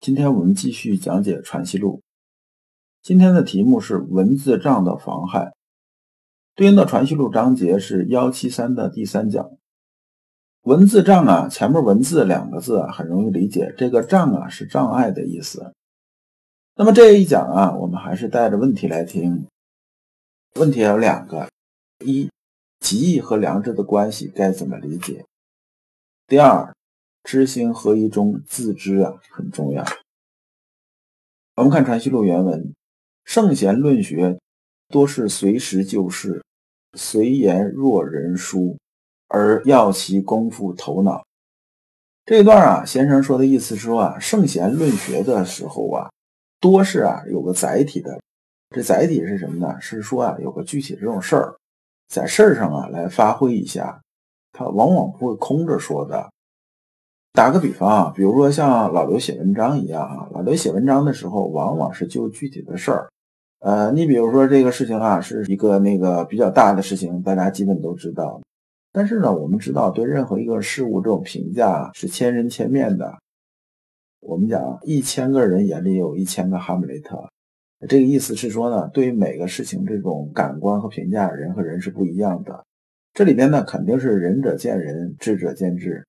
今天我们继续讲解《传习录》，今天的题目是文字障的妨害，对应的《传习录》章节是幺七三的第三讲。文字障啊，前面文字两个字啊，很容易理解，这个障啊是障碍的意思。那么这一讲啊，我们还是带着问题来听。问题有两个：一，极意和良知的关系该怎么理解？第二。知行合一中自知啊很重要。我们看《传习录》原文：圣贤论学多是随时就事，随言若人书，而要其功夫头脑。这一段啊，先生说的意思是说啊，圣贤论学的时候啊，多是啊有个载体的。这载体是什么呢？是说啊有个具体的这种事儿，在事儿上啊来发挥一下，他往往不会空着说的。打个比方啊，比如说像老刘写文章一样啊，老刘写文章的时候，往往是就具体的事儿。呃，你比如说这个事情啊，是一个那个比较大的事情，大家基本都知道。但是呢，我们知道对任何一个事物这种评价是千人千面的。我们讲一千个人眼里有一千个哈姆雷特，这个意思是说呢，对于每个事情这种感官和评价，人和人是不一样的。这里边呢，肯定是仁者见仁，智者见智。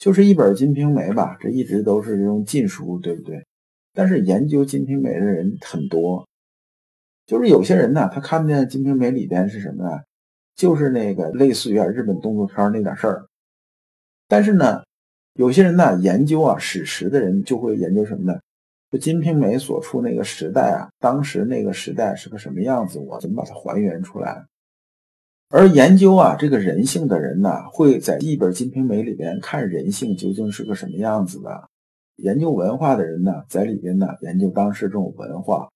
就是一本《金瓶梅》吧，这一直都是这种禁书，对不对？但是研究《金瓶梅》的人很多，就是有些人呢，他看见《金瓶梅》里边是什么呢？就是那个类似于啊日本动作片那点事儿。但是呢，有些人呢研究啊史实的人就会研究什么呢？就《金瓶梅》所处那个时代啊，当时那个时代是个什么样子？我怎么把它还原出来？而研究啊这个人性的人呢，会在一本《金瓶梅》里边看人性究竟是个什么样子的。研究文化的人呢，在里边呢研究当时这种文化。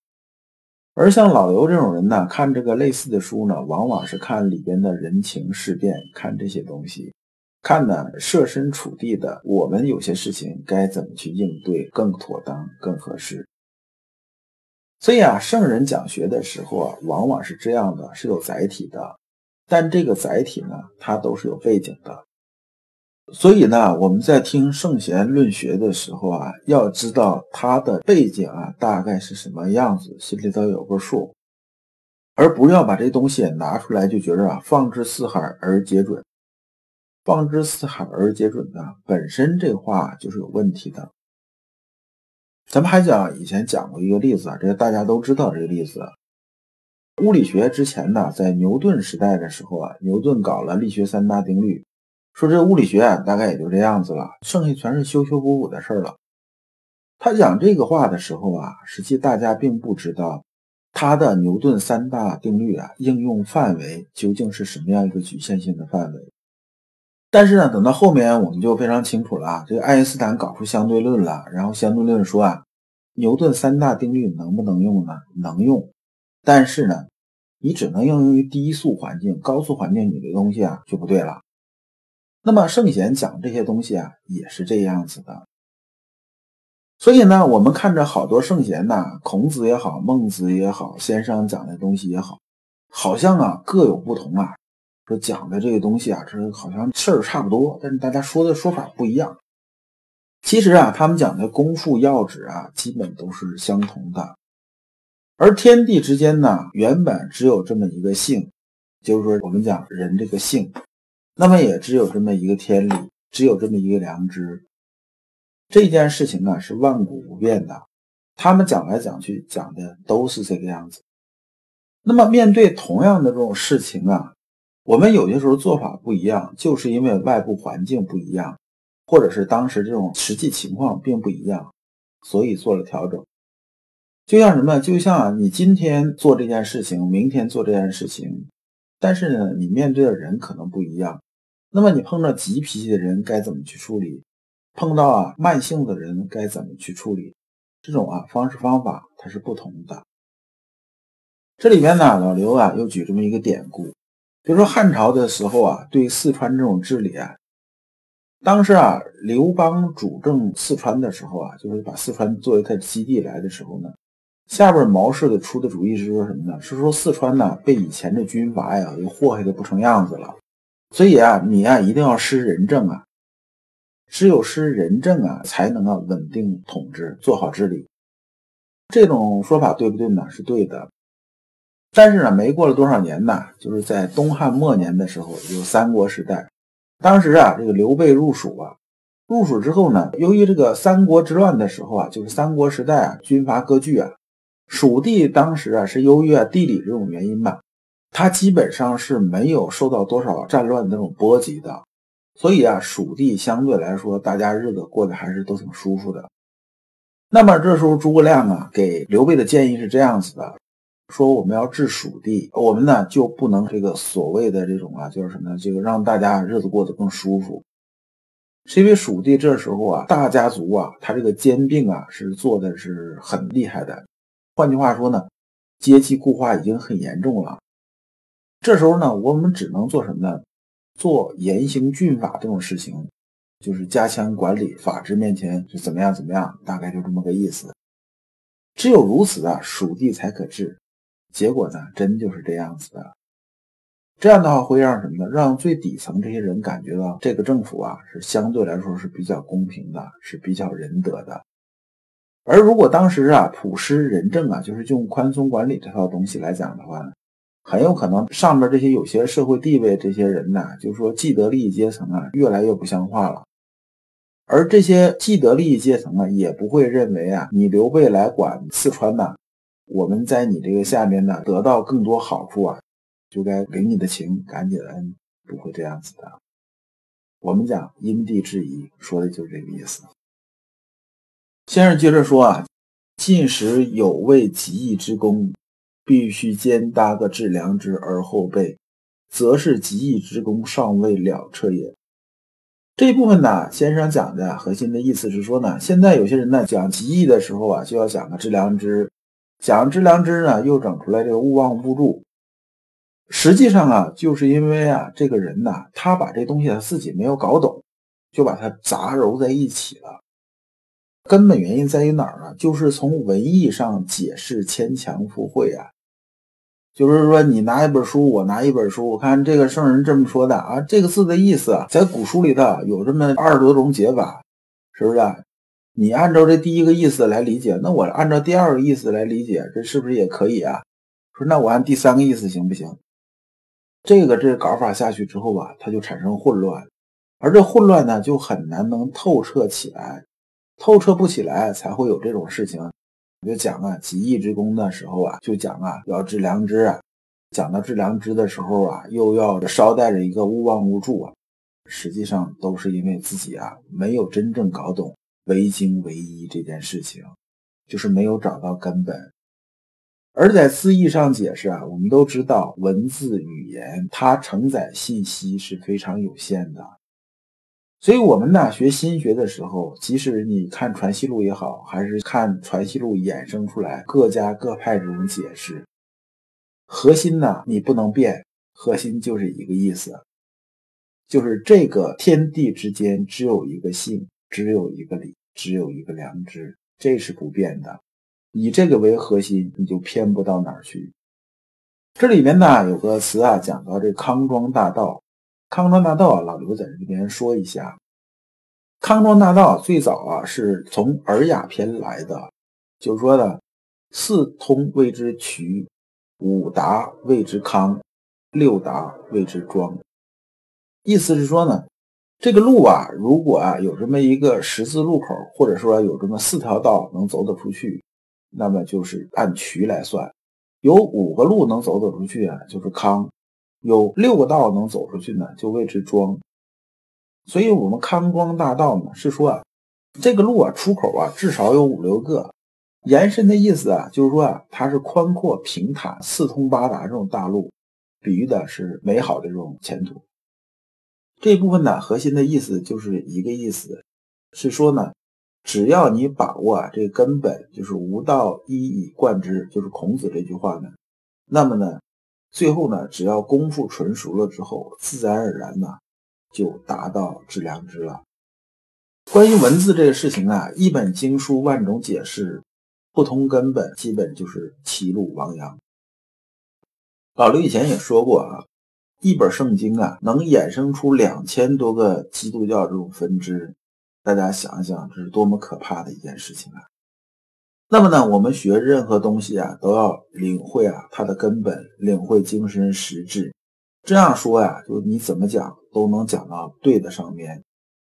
而像老刘这种人呢，看这个类似的书呢，往往是看里边的人情世变，看这些东西，看呢设身处地的，我们有些事情该怎么去应对更妥当、更合适。所以啊，圣人讲学的时候啊，往往是这样的，是有载体的。但这个载体呢，它都是有背景的，所以呢，我们在听圣贤论学的时候啊，要知道它的背景啊，大概是什么样子，心里头有个数，而不要把这东西拿出来就觉得啊，放之四海而皆准，放之四海而皆准呢，本身这话就是有问题的。咱们还讲以前讲过一个例子啊，这个大家都知道这个例子。物理学之前呢，在牛顿时代的时候啊，牛顿搞了力学三大定律，说这物理学啊，大概也就这样子了，剩下全是修修补补的事儿了。他讲这个话的时候啊，实际大家并不知道他的牛顿三大定律啊应用范围究竟是什么样一个局限性的范围。但是呢，等到后面我们就非常清楚了，这个爱因斯坦搞出相对论了，然后相对论说啊，牛顿三大定律能不能用呢？能用。但是呢，你只能应用于低速环境，高速环境你的东西啊就不对了。那么圣贤讲这些东西啊也是这样子的。所以呢，我们看着好多圣贤呐，孔子也好，孟子也好，先生讲的东西也好，好像啊各有不同啊，说讲的这个东西啊，这好像事儿差不多，但是大家说的说法不一样。其实啊，他们讲的功夫要旨啊，基本都是相同的。而天地之间呢，原本只有这么一个性，就是说我们讲人这个性，那么也只有这么一个天理，只有这么一个良知。这件事情啊是万古不变的，他们讲来讲去讲的都是这个样子。那么面对同样的这种事情啊，我们有些时候做法不一样，就是因为外部环境不一样，或者是当时这种实际情况并不一样，所以做了调整。就像什么？就像你今天做这件事情，明天做这件事情，但是呢，你面对的人可能不一样。那么你碰到急脾气的人该怎么去处理？碰到啊慢性的人该怎么去处理？这种啊方式方法它是不同的。这里面呢，老刘啊又举这么一个典故，比如说汉朝的时候啊，对四川这种治理啊，当时啊刘邦主政四川的时候啊，就是把四川作为他的基地来的时候呢，下边毛氏的出的主意是说什么呢？是说四川呢被以前的军阀呀给祸害的不成样子了，所以啊你啊一定要施仁政啊。只有施仁政啊，才能啊稳定统治，做好治理。这种说法对不对呢？是对的。但是呢，没过了多少年呢，就是在东汉末年的时候，有三国时代。当时啊，这个刘备入蜀啊，入蜀之后呢，由于这个三国之乱的时候啊，就是三国时代啊，军阀割据啊，蜀地当时啊是由于啊地理这种原因吧，它基本上是没有受到多少战乱的那种波及的。所以啊，蜀地相对来说，大家日子过得还是都挺舒服的。那么这时候，诸葛亮啊给刘备的建议是这样子的：说我们要治蜀地，我们呢就不能这个所谓的这种啊，就是什么呢？这个让大家日子过得更舒服。是因为蜀地这时候啊，大家族啊，他这个兼并啊是做的是很厉害的。换句话说呢，阶级固化已经很严重了。这时候呢，我们只能做什么呢？做严刑峻法这种事情，就是加强管理，法治面前是怎么样怎么样，大概就这么个意思。只有如此啊，蜀地才可治。结果呢，真就是这样子的。这样的话会让什么呢？让最底层这些人感觉到这个政府啊是相对来说是比较公平的，是比较仁德的。而如果当时啊普施仁政啊，就是用宽松管理这套东西来讲的话呢？很有可能上面这些有些社会地位这些人呢，就是说既得利益阶层啊，越来越不像话了。而这些既得利益阶层啊，也不会认为啊，你刘备来管四川呢，我们在你这个下面呢得到更多好处啊，就该领你的情，赶你的恩，不会这样子的。我们讲因地制宜，说的就是这个意思。先生接着说啊，进时有为极义之功。必须先搭个致良知而后备，则是极义之功尚未了彻也。这一部分呢，先生讲的核心的意思是说呢，现在有些人呢讲极义的时候啊，就要讲个致良知，讲致良知呢，又整出来这个勿忘勿助。实际上啊，就是因为啊，这个人呢，他把这东西他自己没有搞懂，就把它杂糅在一起了。根本原因在于哪儿呢？就是从文艺上解释牵强附会啊。就是说，你拿一本书，我拿一本书，我看这个圣人这么说的啊，这个字的意思啊，在古书里头有这么二十多种解法，是不是？你按照这第一个意思来理解，那我按照第二个意思来理解，这是不是也可以啊？说那我按第三个意思行不行？这个这搞法下去之后吧，它就产生混乱，而这混乱呢，就很难能透彻起来，透彻不起来，才会有这种事情。就讲啊，极义之功的时候啊，就讲啊，要致良知啊。讲到致良知的时候啊，又要捎带着一个勿忘勿助啊。实际上都是因为自己啊，没有真正搞懂唯精唯一这件事情，就是没有找到根本。而在字义上解释啊，我们都知道文字语言它承载信息是非常有限的。所以，我们呢学心学的时候，即使你看《传习录》也好，还是看《传习录》衍生出来各家各派这种解释，核心呢你不能变，核心就是一个意思，就是这个天地之间只有一个性，只有一个理，只有一个良知，这是不变的。以这个为核心，你就偏不到哪儿去。这里面呢有个词啊，讲到这康庄大道。康庄大道啊，老刘在这边说一下，康庄大道最早啊是从《尔雅篇》来的，就是说呢，四通谓之衢，五达谓之康，六达谓之庄。意思是说呢，这个路啊，如果啊有这么一个十字路口，或者说有这么四条道能走得出去，那么就是按衢来算；有五个路能走得出去啊，就是康。有六个道能走出去呢，就谓之庄。所以，我们康庄大道呢，是说啊，这个路啊，出口啊，至少有五六个。延伸的意思啊，就是说啊，它是宽阔平坦、四通八达这种大路，比喻的是美好的这种前途。这部分呢，核心的意思就是一个意思，是说呢，只要你把握啊这根本，就是无道一以贯之，就是孔子这句话呢，那么呢，最后呢，只要功夫纯熟了之后，自然而然呢，就达到致良知了。关于文字这个事情啊，一本经书万种解释，不通根本，基本就是歧路亡羊。老刘以前也说过啊，一本圣经啊，能衍生出两千多个基督教这种分支，大家想一想，这是多么可怕的一件事情啊！那么呢，我们学任何东西啊，都要领会啊它的根本，领会精神实质。这样说呀，就你怎么讲都能讲到对的上面。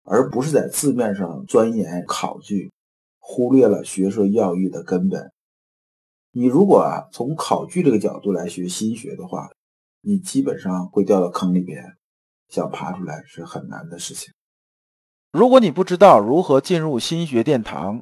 而不是在字面上钻研考据，忽略了学说要义的根本。你如果啊从考据这个角度来学心学的话，你基本上会掉到坑里边，想爬出来是很难的事情。如果你不知道如何进入心学殿堂，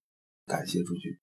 感谢诸君。